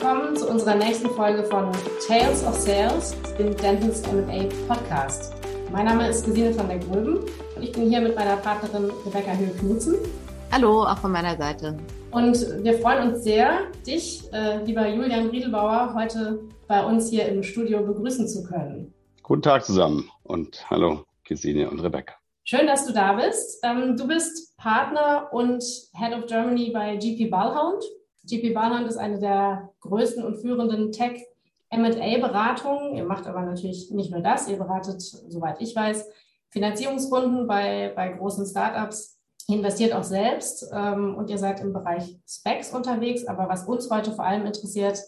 willkommen zu unserer nächsten Folge von Tales of Sales, dem Dentons M&A Podcast. Mein Name ist Gesine von der Gröben und ich bin hier mit meiner Partnerin Rebecca Höhl-Knutzen. Hallo, auch von meiner Seite. Und wir freuen uns sehr, dich, äh, lieber Julian Riedelbauer, heute bei uns hier im Studio begrüßen zu können. Guten Tag zusammen und hallo Gesine und Rebecca. Schön, dass du da bist. Ähm, du bist Partner und Head of Germany bei GP Ballhound. GP Ballhound ist eine der größten und führenden Tech M&A-Beratungen. Ihr macht aber natürlich nicht nur das. Ihr beratet, soweit ich weiß, Finanzierungsrunden bei, bei großen Startups, investiert auch selbst ähm, und ihr seid im Bereich Specs unterwegs. Aber was uns heute vor allem interessiert,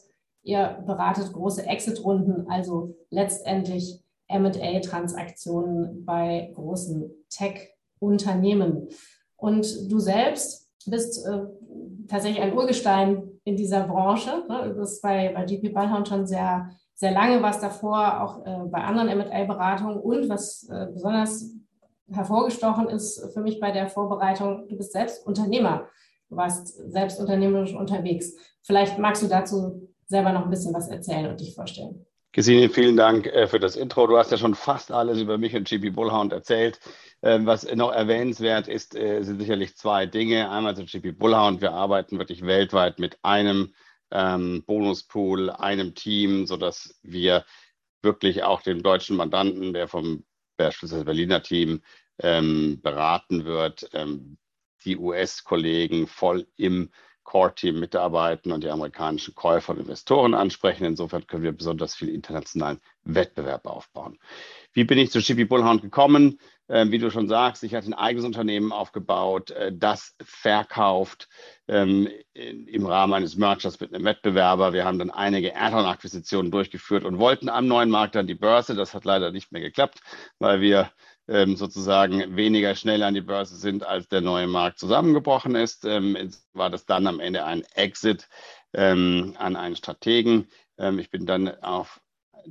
ihr beratet große Exit-Runden, also letztendlich MA-Transaktionen bei großen Tech-Unternehmen. Und du selbst bist äh, tatsächlich ein Urgestein in dieser Branche. Ne? Du bist bei, bei GP Ballhound schon sehr, sehr lange, was davor auch äh, bei anderen MA-Beratungen und was äh, besonders hervorgestochen ist für mich bei der Vorbereitung, du bist selbst Unternehmer. Du warst selbst unternehmerisch unterwegs. Vielleicht magst du dazu selber noch ein bisschen was erzählen und dich vorstellen. Gesine, vielen Dank äh, für das Intro. Du hast ja schon fast alles über mich und GP Bullhound erzählt. Ähm, was noch erwähnenswert ist, äh, sind sicherlich zwei Dinge. Einmal zu GP Bullhound. Wir arbeiten wirklich weltweit mit einem ähm, Bonuspool, einem Team, sodass wir wirklich auch dem deutschen Mandanten, der vom beispielsweise Berliner Team ähm, beraten wird, die US-Kollegen voll im Core-Team mitarbeiten und die amerikanischen Käufer und Investoren ansprechen. Insofern können wir besonders viel internationalen Wettbewerb aufbauen. Wie bin ich zu GP Bullhound gekommen? Ähm, wie du schon sagst, ich hatte ein eigenes Unternehmen aufgebaut, äh, das verkauft ähm, im Rahmen eines Mergers mit einem Wettbewerber. Wir haben dann einige Add-on-Akquisitionen durchgeführt und wollten am neuen Markt dann die Börse. Das hat leider nicht mehr geklappt, weil wir ähm, sozusagen weniger schnell an die Börse sind, als der neue Markt zusammengebrochen ist. Ähm, war das dann am Ende ein Exit ähm, an einen Strategen. Ähm, ich bin dann auf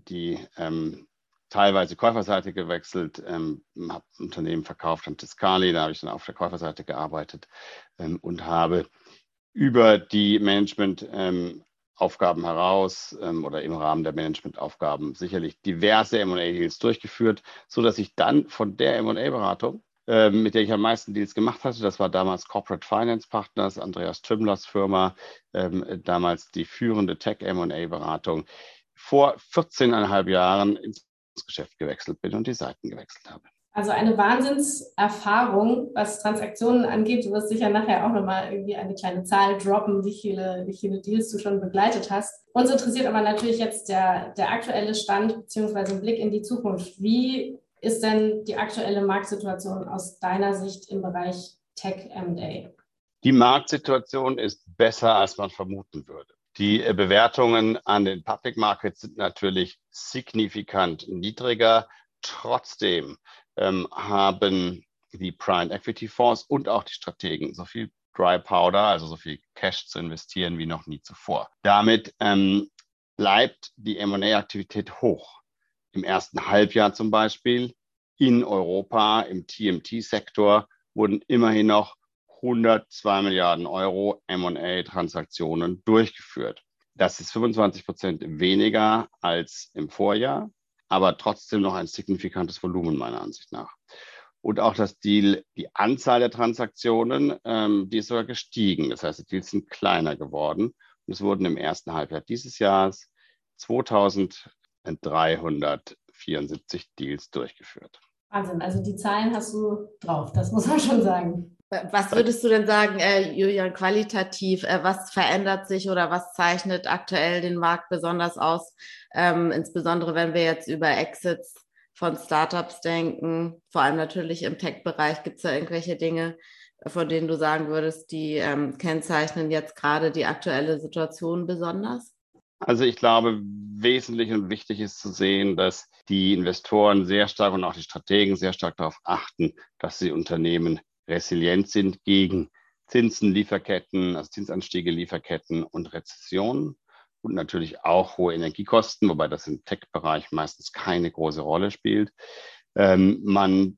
die ähm, teilweise Käuferseite gewechselt, ähm, habe Unternehmen verkauft an Tiscali, da habe ich dann auf der Käuferseite gearbeitet und habe über die Management Aufgaben heraus ähm, oder im Rahmen der Managementaufgaben sicherlich diverse M&A-Deals durchgeführt, so dass ich dann von der M&A-Beratung, äh, mit der ich am meisten Deals gemacht hatte, das war damals Corporate Finance Partners, Andreas Trimlers Firma, ähm, damals die führende Tech M&A-Beratung, vor 14,5 Jahren ins Geschäft gewechselt bin und die Seiten gewechselt habe. Also eine Wahnsinnserfahrung, was Transaktionen angeht. Du wirst sicher nachher auch nochmal irgendwie eine kleine Zahl droppen, wie viele, wie viele Deals du schon begleitet hast. Uns interessiert aber natürlich jetzt der, der aktuelle Stand beziehungsweise ein Blick in die Zukunft. Wie ist denn die aktuelle Marktsituation aus deiner Sicht im Bereich Tech MA? Die Marktsituation ist besser, als man vermuten würde. Die äh, Bewertungen an den Public Markets sind natürlich signifikant niedriger. Trotzdem ähm, haben die Prime Equity Fonds und auch die Strategen so viel Dry Powder, also so viel Cash zu investieren wie noch nie zuvor. Damit ähm, bleibt die M&A-Aktivität hoch. Im ersten Halbjahr zum Beispiel in Europa im TMT-Sektor wurden immerhin noch 102 Milliarden Euro M&A-Transaktionen durchgeführt. Das ist 25 Prozent weniger als im Vorjahr aber trotzdem noch ein signifikantes Volumen meiner Ansicht nach. Und auch das Deal, die Anzahl der Transaktionen, ähm, die ist sogar gestiegen. Das heißt, die Deals sind kleiner geworden. Und es wurden im ersten Halbjahr dieses Jahres 2374 Deals durchgeführt. Wahnsinn, also die Zahlen hast du drauf, das muss man schon sagen. Was würdest du denn sagen, äh, Julian, qualitativ, äh, was verändert sich oder was zeichnet aktuell den Markt besonders aus? Ähm, insbesondere wenn wir jetzt über Exits von Startups denken, vor allem natürlich im Tech-Bereich, gibt es da irgendwelche Dinge, von denen du sagen würdest, die ähm, kennzeichnen jetzt gerade die aktuelle Situation besonders? Also ich glaube, wesentlich und wichtig ist zu sehen, dass die Investoren sehr stark und auch die Strategen sehr stark darauf achten, dass sie Unternehmen resilient sind gegen Zinsen, Lieferketten, also Zinsanstiege, Lieferketten und Rezessionen und natürlich auch hohe Energiekosten, wobei das im Tech-Bereich meistens keine große Rolle spielt. Ähm, man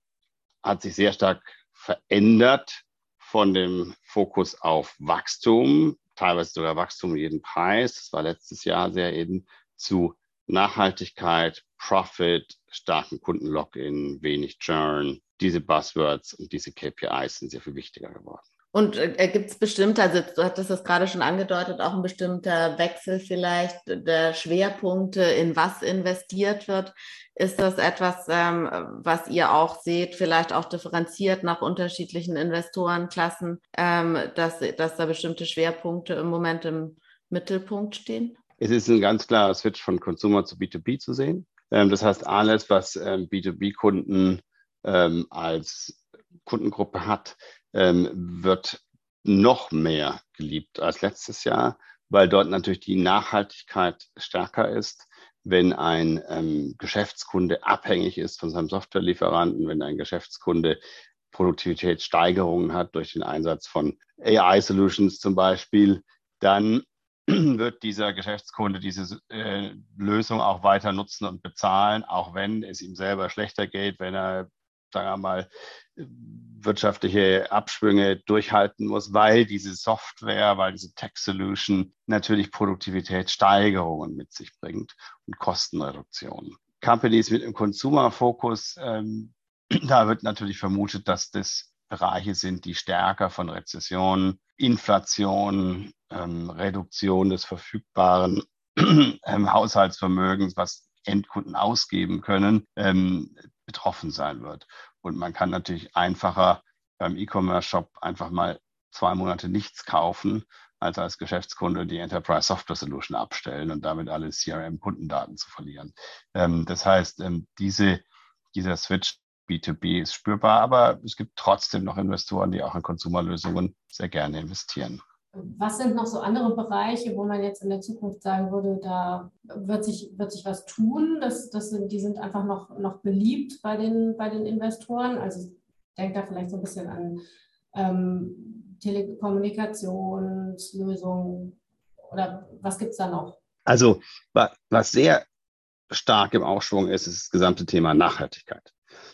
hat sich sehr stark verändert von dem Fokus auf Wachstum teilweise sogar Wachstum um jeden Preis. Das war letztes Jahr sehr eben zu Nachhaltigkeit, Profit, starken Kunden-Login, wenig Churn. Diese Buzzwords und diese KPIs sind sehr viel wichtiger geworden. Und äh, gibt es bestimmte, also du hattest das gerade schon angedeutet, auch ein bestimmter Wechsel vielleicht der Schwerpunkte, in was investiert wird? Ist das etwas, ähm, was ihr auch seht, vielleicht auch differenziert nach unterschiedlichen Investorenklassen, ähm, dass, dass da bestimmte Schwerpunkte im Moment im Mittelpunkt stehen? Es ist ein ganz klarer Switch von Consumer zu B2B zu sehen. Ähm, das heißt, alles, was ähm, B2B-Kunden ähm, als Kundengruppe hat, wird noch mehr geliebt als letztes Jahr, weil dort natürlich die Nachhaltigkeit stärker ist. Wenn ein ähm, Geschäftskunde abhängig ist von seinem Softwarelieferanten, wenn ein Geschäftskunde Produktivitätssteigerungen hat durch den Einsatz von AI-Solutions zum Beispiel, dann wird dieser Geschäftskunde diese äh, Lösung auch weiter nutzen und bezahlen, auch wenn es ihm selber schlechter geht, wenn er sagen wir mal, wirtschaftliche Abschwünge durchhalten muss, weil diese Software, weil diese Tech-Solution natürlich Produktivitätssteigerungen mit sich bringt und Kostenreduktionen. Companies mit einem Consumer-Fokus, ähm, da wird natürlich vermutet, dass das Bereiche sind, die stärker von Rezession, Inflation, ähm, Reduktion des verfügbaren ähm, Haushaltsvermögens, was Endkunden ausgeben können, ähm, betroffen sein wird. Und man kann natürlich einfacher beim E-Commerce-Shop einfach mal zwei Monate nichts kaufen, als als Geschäftskunde die Enterprise Software Solution abstellen und damit alle CRM-Kundendaten zu verlieren. Ähm, das heißt, ähm, diese, dieser Switch B2B ist spürbar, aber es gibt trotzdem noch Investoren, die auch in Konsumerlösungen sehr gerne investieren. Was sind noch so andere Bereiche, wo man jetzt in der Zukunft sagen würde, da wird sich, wird sich was tun? Das, das sind, die sind einfach noch, noch beliebt bei den, bei den Investoren. Also ich denke da vielleicht so ein bisschen an ähm, Telekommunikationslösungen oder was gibt es da noch? Also was sehr stark im Aufschwung ist, ist das gesamte Thema Nachhaltigkeit.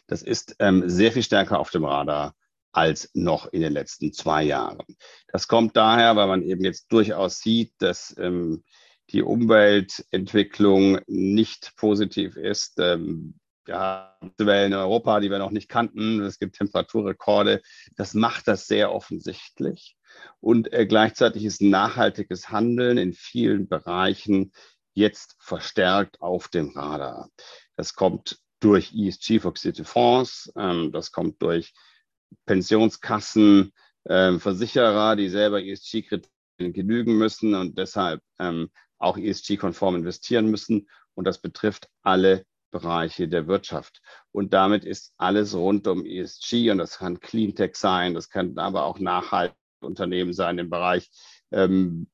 Das ist ähm, sehr viel stärker auf dem Radar als noch in den letzten zwei Jahren. Das kommt daher, weil man eben jetzt durchaus sieht, dass ähm, die Umweltentwicklung nicht positiv ist. Ähm, ja, Wellen in Europa, die wir noch nicht kannten. Es gibt Temperaturrekorde. Das macht das sehr offensichtlich. Und äh, gleichzeitig ist nachhaltiges Handeln in vielen Bereichen jetzt verstärkt auf dem Radar. Das kommt durch ESG-fokussierte Fonds, ähm, das kommt durch Pensionskassen, äh, Versicherer, die selber ESG-Kriterien genügen müssen und deshalb ähm, auch ESG-konform investieren müssen. Und das betrifft alle Bereiche der Wirtschaft. Und damit ist alles rund um ESG und das kann Cleantech sein, das kann aber auch nachhaltige Unternehmen sein im Bereich ähm,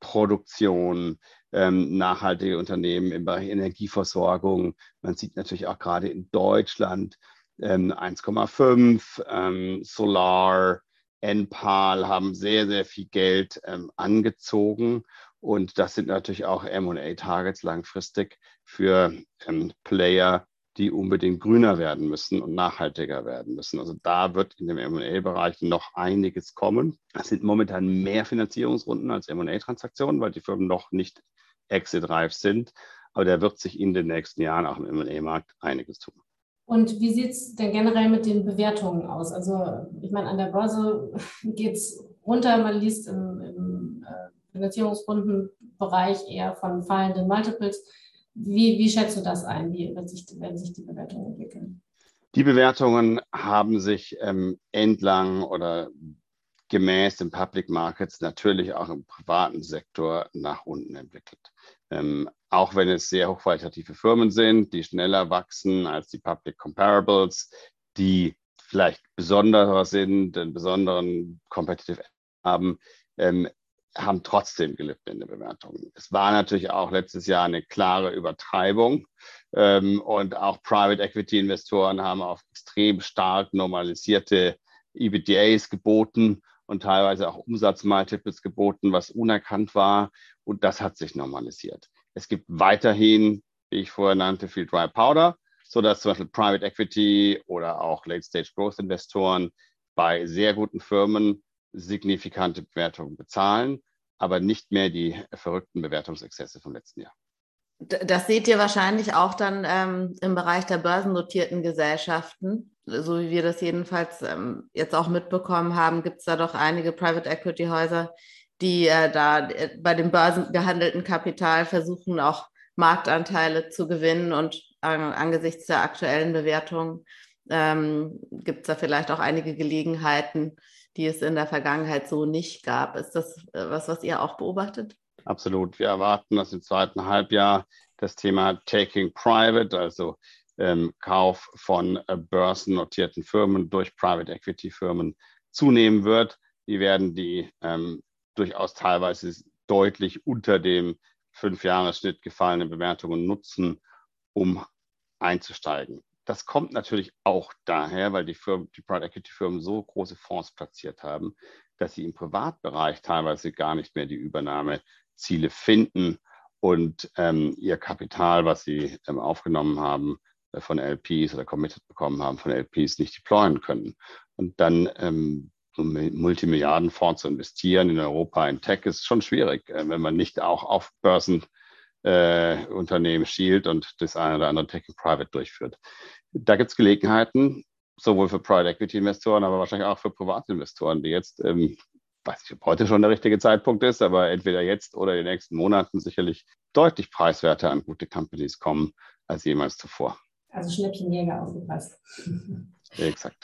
Produktion, ähm, nachhaltige Unternehmen im Bereich Energieversorgung. Man sieht natürlich auch gerade in Deutschland ähm, 1,5, ähm, Solar, Enpal haben sehr, sehr viel Geld ähm, angezogen. Und das sind natürlich auch MA-Targets langfristig für ähm, Player, die unbedingt grüner werden müssen und nachhaltiger werden müssen. Also da wird in dem MA-Bereich noch einiges kommen. Es sind momentan mehr Finanzierungsrunden als MA-Transaktionen, weil die Firmen noch nicht exit-reif sind. Aber da wird sich in den nächsten Jahren auch im MA-Markt einiges tun. Und wie sieht es denn generell mit den Bewertungen aus? Also ich meine, an der Börse geht es runter, man liest im, im äh, Finanzierungsrundenbereich eher von fallenden Multiples. Wie, wie schätzt du das ein? Wie wird sich, werden sich die Bewertungen entwickeln? Die Bewertungen haben sich ähm, entlang oder gemäß den Public Markets natürlich auch im privaten Sektor nach unten entwickelt. Ähm, auch wenn es sehr hochqualitative Firmen sind, die schneller wachsen als die Public Comparables, die vielleicht besonderer sind, einen besonderen Competitive haben, ähm, haben trotzdem gelitten in der Bewertung. Es war natürlich auch letztes Jahr eine klare Übertreibung ähm, und auch Private Equity Investoren haben auf extrem stark normalisierte EBDAs geboten und teilweise auch Umsatzmultiples geboten, was unerkannt war. Und das hat sich normalisiert. Es gibt weiterhin, wie ich vorher nannte, viel Dry Powder, sodass zum Beispiel Private Equity oder auch Late-Stage Growth Investoren bei sehr guten Firmen signifikante Bewertungen bezahlen. aber nicht mehr die verrückten Bewertungsexzesse vom letzten Jahr. Das seht ihr wahrscheinlich auch dann ähm, im Bereich der börsennotierten Gesellschaften. So wie wir das jedenfalls ähm, jetzt auch mitbekommen haben, gibt es da doch einige Private Equity Häuser, die äh, da äh, bei dem börsengehandelten Kapital versuchen, auch Marktanteile zu gewinnen. Und äh, angesichts der aktuellen Bewertung ähm, gibt es da vielleicht auch einige Gelegenheiten, die es in der Vergangenheit so nicht gab. Ist das äh, was, was ihr auch beobachtet? Absolut. Wir erwarten, dass im zweiten Halbjahr das Thema Taking Private, also ähm, Kauf von äh, börsennotierten Firmen durch Private Equity Firmen zunehmen wird. Die werden die ähm, durchaus teilweise deutlich unter dem Fünfjahresschnitt gefallenen Bewertungen nutzen, um einzusteigen. Das kommt natürlich auch daher, weil die, Firmen, die Private Equity Firmen so große Fonds platziert haben, dass sie im Privatbereich teilweise gar nicht mehr die Übernahmeziele finden und ähm, ihr Kapital, was sie ähm, aufgenommen haben, von LPs oder committed bekommen haben von LPs, nicht deployen können. Und dann ähm, so Multimilliardenfonds zu investieren in Europa in Tech ist schon schwierig, äh, wenn man nicht auch auf Börsen äh, Unternehmen schielt und das eine oder andere Tech Private durchführt. Da gibt es Gelegenheiten, sowohl für Private Equity Investoren, aber wahrscheinlich auch für Privatinvestoren, die jetzt, ähm, weiß nicht, ob heute schon der richtige Zeitpunkt ist, aber entweder jetzt oder in den nächsten Monaten sicherlich deutlich preiswerter an gute Companies kommen als jemals zuvor. Also Schnäppchenjäger aufgepasst. Exakt.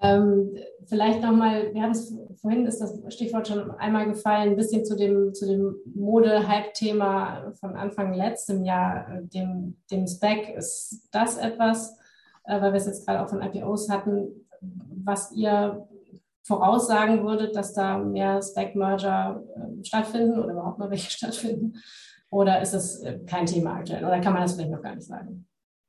Ähm, vielleicht nochmal, wir haben es vorhin ist das Stichwort schon einmal gefallen, ein bisschen zu dem, zu dem Mode-Hype-Thema von Anfang letztem Jahr, äh, dem, dem Spec. Ist das etwas, äh, weil wir es jetzt gerade auch von IPOs hatten, was ihr voraussagen würdet, dass da mehr Spec-Merger äh, stattfinden oder überhaupt noch welche stattfinden? Oder ist das äh, kein Thema aktuell? Oder kann man das vielleicht noch gar nicht sagen?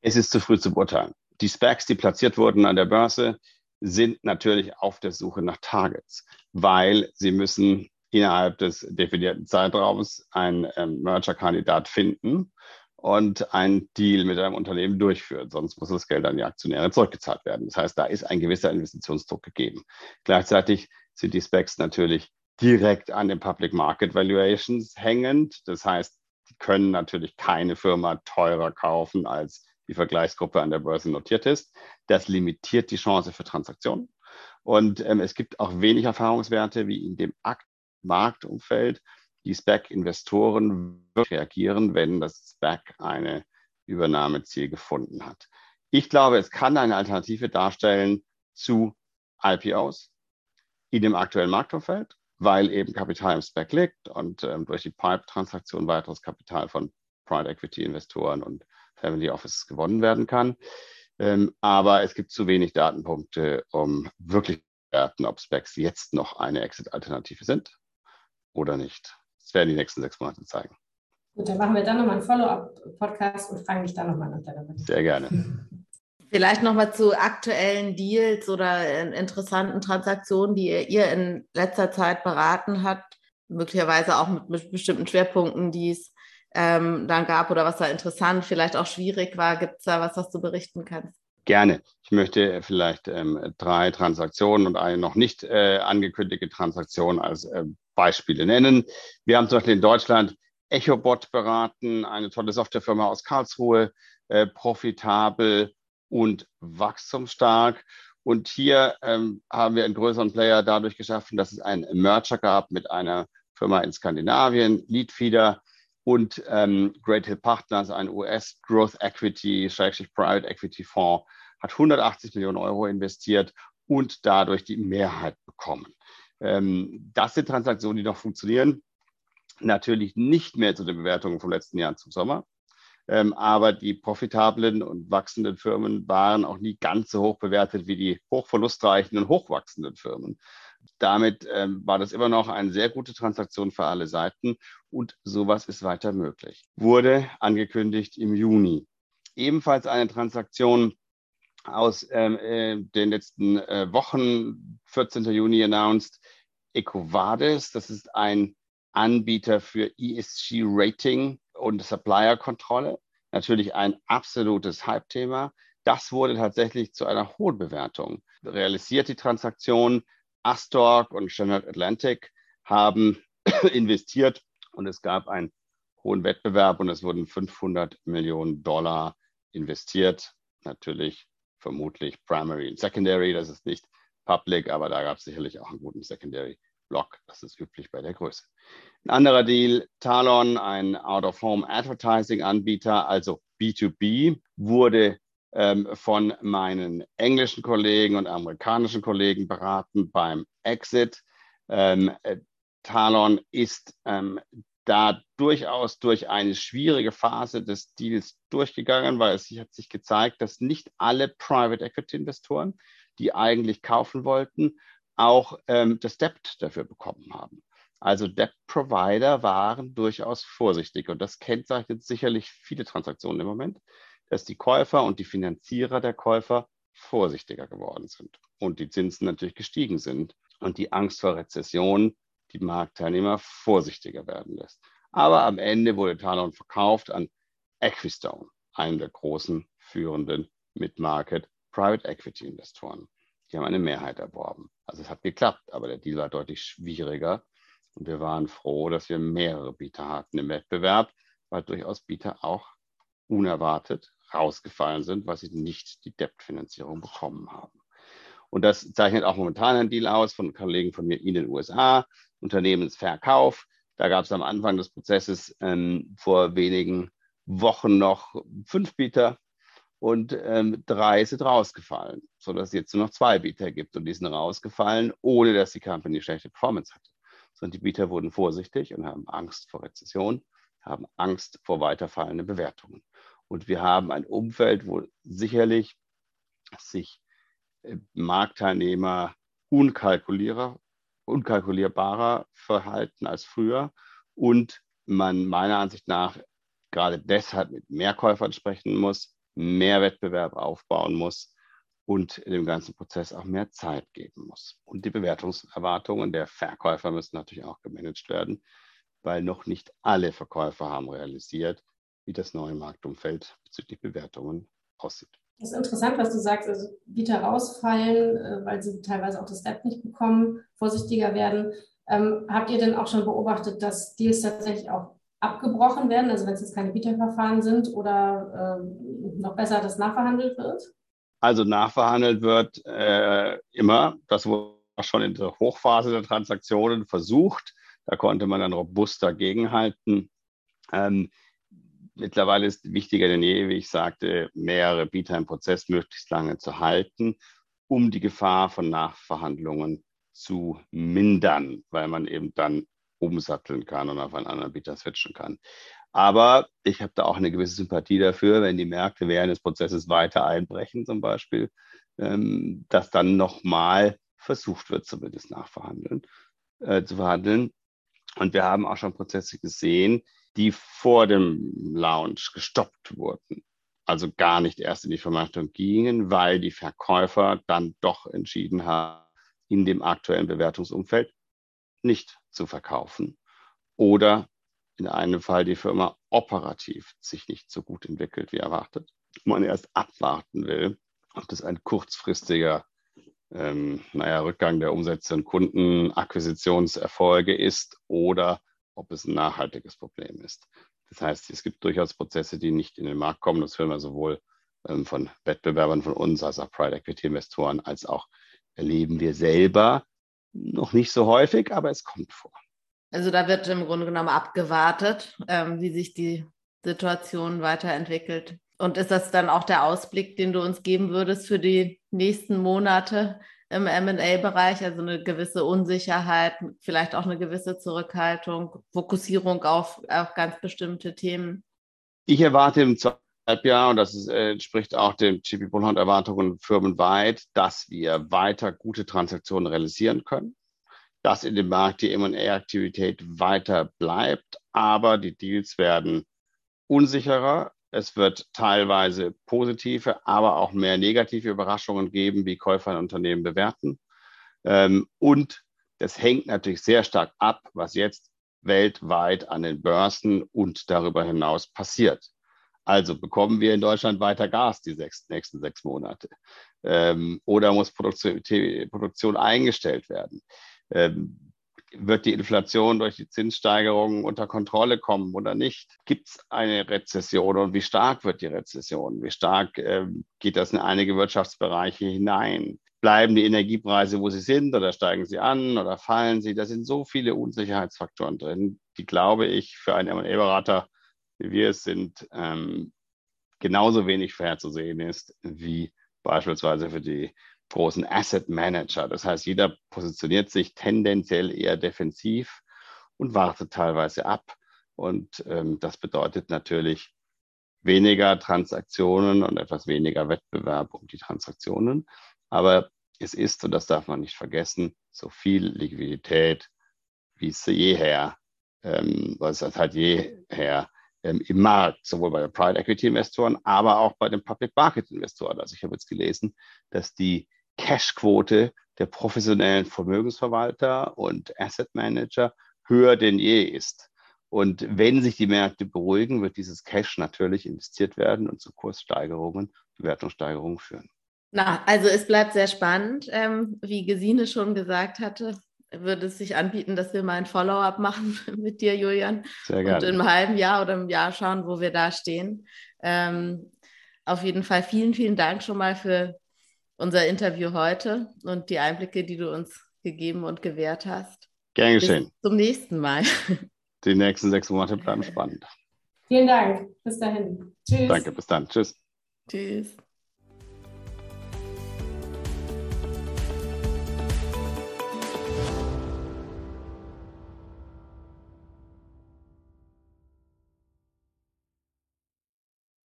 Es ist zu früh zu beurteilen. Die Specs, die platziert wurden an der Börse, sind natürlich auf der Suche nach Targets, weil sie müssen innerhalb des definierten Zeitraums einen ähm, Merger-Kandidat finden und einen Deal mit einem Unternehmen durchführen. Sonst muss das Geld an die Aktionäre zurückgezahlt werden. Das heißt, da ist ein gewisser Investitionsdruck gegeben. Gleichzeitig sind die Specs natürlich direkt an den Public Market Valuations hängend. Das heißt, die können natürlich keine Firma teurer kaufen als die Vergleichsgruppe an der Börse notiert ist. Das limitiert die Chance für Transaktionen. Und ähm, es gibt auch wenig Erfahrungswerte, wie in dem Marktumfeld die SPAC-Investoren reagieren, wenn das SPAC eine Übernahmeziel gefunden hat. Ich glaube, es kann eine Alternative darstellen zu IPOs in dem aktuellen Marktumfeld, weil eben Kapital im SPAC liegt und ähm, durch die Pipe-Transaktion weiteres Kapital von Private Equity-Investoren und Family Office gewonnen werden kann. Ähm, aber es gibt zu wenig Datenpunkte, um wirklich zu bewerten, ob Specs jetzt noch eine Exit-Alternative sind oder nicht. Das werden die nächsten sechs Monate zeigen. Gut, dann machen wir dann nochmal einen Follow-up-Podcast und fragen dich dann nochmal nach deiner Meinung. Sehr gerne. Vielleicht nochmal zu aktuellen Deals oder interessanten Transaktionen, die ihr in letzter Zeit beraten habt, möglicherweise auch mit bestimmten Schwerpunkten, die es ähm, dann gab oder was da interessant, vielleicht auch schwierig war. Gibt es da was, was du berichten kannst? Gerne. Ich möchte vielleicht ähm, drei Transaktionen und eine noch nicht äh, angekündigte Transaktion als äh, Beispiele nennen. Wir haben zum Beispiel in Deutschland EchoBot beraten, eine tolle Softwarefirma aus Karlsruhe, äh, profitabel und wachstumsstark. Und hier ähm, haben wir einen größeren Player dadurch geschaffen, dass es einen Merger gab mit einer Firma in Skandinavien, Leadfeeder, und ähm, Great Hill Partners, ein US Growth Equity, Private Equity Fonds, hat 180 Millionen Euro investiert und dadurch die Mehrheit bekommen. Ähm, das sind Transaktionen, die noch funktionieren. Natürlich nicht mehr zu den Bewertungen vom letzten Jahr zum Sommer. Ähm, aber die profitablen und wachsenden Firmen waren auch nie ganz so hoch bewertet wie die hochverlustreichen und hochwachsenden Firmen. Damit ähm, war das immer noch eine sehr gute Transaktion für alle Seiten und sowas ist weiter möglich. Wurde angekündigt im Juni. Ebenfalls eine Transaktion aus ähm, äh, den letzten äh, Wochen, 14. Juni announced, EcoVadis, das ist ein Anbieter für ESG-Rating und Supplier-Kontrolle. Natürlich ein absolutes Hype-Thema. Das wurde tatsächlich zu einer hohen Bewertung. Realisiert die Transaktion Astorg und Standard Atlantic haben investiert und es gab einen hohen Wettbewerb und es wurden 500 Millionen Dollar investiert. Natürlich vermutlich Primary und Secondary, das ist nicht Public, aber da gab es sicherlich auch einen guten Secondary Block. Das ist üblich bei der Größe. Ein anderer Deal, Talon, ein Out-of-Home Advertising Anbieter, also B2B, wurde ähm, von meinen englischen Kollegen und amerikanischen Kollegen beraten beim Exit. Ähm, äh, Talon ist ähm, da durchaus durch eine schwierige Phase des Deals durchgegangen, weil es hat sich gezeigt, dass nicht alle Private Equity Investoren, die eigentlich kaufen wollten, auch ähm, das Debt dafür bekommen haben. Also Debt Provider waren durchaus vorsichtig und das kennzeichnet sicherlich viele Transaktionen im Moment, dass die Käufer und die Finanzierer der Käufer vorsichtiger geworden sind und die Zinsen natürlich gestiegen sind und die Angst vor Rezession die Marktteilnehmer vorsichtiger werden lässt. Aber am Ende wurde Talon verkauft an Equistone, einem der großen führenden Mid-Market Private Equity Investoren. Die haben eine Mehrheit erworben. Also es hat geklappt, aber der Deal war deutlich schwieriger. Und wir waren froh, dass wir mehrere Bieter hatten im Wettbewerb, weil durchaus Bieter auch unerwartet rausgefallen sind, weil sie nicht die Debt-Finanzierung bekommen haben. Und das zeichnet auch momentan ein Deal aus von Kollegen von mir in den USA, Unternehmensverkauf. Da gab es am Anfang des Prozesses ähm, vor wenigen Wochen noch fünf Bieter und ähm, drei sind rausgefallen, sodass es jetzt nur noch zwei Bieter gibt und die sind rausgefallen, ohne dass die Company schlechte Performance hatte. Sondern die Bieter wurden vorsichtig und haben Angst vor Rezession, haben Angst vor weiterfallenden Bewertungen. Und wir haben ein Umfeld, wo sicherlich sich äh, Marktteilnehmer unkalkulierbarer, unkalkulierbarer verhalten als früher und man meiner Ansicht nach gerade deshalb mit mehr Käufern sprechen muss, mehr Wettbewerb aufbauen muss und dem ganzen Prozess auch mehr Zeit geben muss. Und die Bewertungserwartungen der Verkäufer müssen natürlich auch gemanagt werden, weil noch nicht alle Verkäufer haben realisiert, wie das neue Marktumfeld bezüglich Bewertungen aussieht. Das ist interessant, was du sagst. Also Bieter rausfallen, äh, weil sie teilweise auch das Step nicht bekommen, vorsichtiger werden. Ähm, habt ihr denn auch schon beobachtet, dass Deals tatsächlich auch abgebrochen werden, also wenn es jetzt keine Bieterverfahren sind oder äh, noch besser, dass nachverhandelt wird? Also nachverhandelt wird äh, immer. Das wurde schon in der Hochphase der Transaktionen versucht. Da konnte man dann robust dagegenhalten. Ähm, mittlerweile ist wichtiger denn je, wie ich sagte, mehrere Bieter im Prozess möglichst lange zu halten, um die Gefahr von Nachverhandlungen zu mindern, weil man eben dann umsatteln kann und auf einen anderen Bieter switchen kann. Aber ich habe da auch eine gewisse Sympathie dafür, wenn die Märkte während des Prozesses weiter einbrechen, zum Beispiel, ähm, dass dann nochmal versucht wird, zumindest nachverhandeln, äh, zu verhandeln. Und wir haben auch schon Prozesse gesehen, die vor dem Launch gestoppt wurden. Also gar nicht erst in die Vermarktung gingen, weil die Verkäufer dann doch entschieden haben, in dem aktuellen Bewertungsumfeld nicht zu verkaufen oder in einem Fall die Firma operativ sich nicht so gut entwickelt wie erwartet. Man erst abwarten will, ob das ein kurzfristiger ähm, naja, Rückgang der Umsätze und Kundenakquisitionserfolge ist oder ob es ein nachhaltiges Problem ist. Das heißt, es gibt durchaus Prozesse, die nicht in den Markt kommen. Das hören wir sowohl ähm, von Wettbewerbern von uns als auch Private Equity Investoren, als auch erleben wir selber noch nicht so häufig, aber es kommt vor. Also da wird im Grunde genommen abgewartet, ähm, wie sich die Situation weiterentwickelt. Und ist das dann auch der Ausblick, den du uns geben würdest für die nächsten Monate im MA-Bereich? Also eine gewisse Unsicherheit, vielleicht auch eine gewisse Zurückhaltung, Fokussierung auf, auf ganz bestimmte Themen? Ich erwarte im Halbjahr, und das ist, äh, entspricht auch den GP Bullhound Erwartungen firmenweit, dass wir weiter gute Transaktionen realisieren können, dass in dem Markt die M&A-Aktivität weiter bleibt, aber die Deals werden unsicherer. Es wird teilweise positive, aber auch mehr negative Überraschungen geben, wie Käufer ein Unternehmen bewerten. Ähm, und das hängt natürlich sehr stark ab, was jetzt weltweit an den Börsen und darüber hinaus passiert. Also bekommen wir in Deutschland weiter Gas die sechs, nächsten sechs Monate? Ähm, oder muss Produktion, Produktion eingestellt werden? Ähm, wird die Inflation durch die Zinssteigerungen unter Kontrolle kommen oder nicht? Gibt es eine Rezession und wie stark wird die Rezession? Wie stark äh, geht das in einige Wirtschaftsbereiche hinein? Bleiben die Energiepreise, wo sie sind, oder steigen sie an oder fallen sie? Da sind so viele Unsicherheitsfaktoren drin, die, glaube ich, für einen M&A-Berater, wie wir es sind, ähm, genauso wenig vorherzusehen ist wie beispielsweise für die großen Asset Manager. Das heißt, jeder positioniert sich tendenziell eher defensiv und wartet teilweise ab. Und ähm, das bedeutet natürlich weniger Transaktionen und etwas weniger Wettbewerb um die Transaktionen. Aber es ist, und das darf man nicht vergessen, so viel Liquidität, wie es jeher, ähm, was es halt jeher ähm, im Markt, sowohl bei den Private Equity Investoren, aber auch bei den Public Market Investoren. Also ich habe jetzt gelesen, dass die Cashquote der professionellen Vermögensverwalter und Asset Manager höher denn je ist. Und wenn sich die Märkte beruhigen, wird dieses Cash natürlich investiert werden und zu Kurssteigerungen, Bewertungssteigerungen führen. Na, also es bleibt sehr spannend. Ähm, wie Gesine schon gesagt hatte, würde es sich anbieten, dass wir mal ein Follow-up machen mit dir, Julian. Sehr gerne. Und im halben Jahr oder im Jahr schauen, wo wir da stehen. Ähm, auf jeden Fall vielen, vielen Dank schon mal für unser Interview heute und die Einblicke, die du uns gegeben und gewährt hast. Gern geschehen. Bis zum nächsten Mal. Die nächsten sechs Monate bleiben spannend. Vielen Dank. Bis dahin. Tschüss. Danke, bis dann. Tschüss. Tschüss.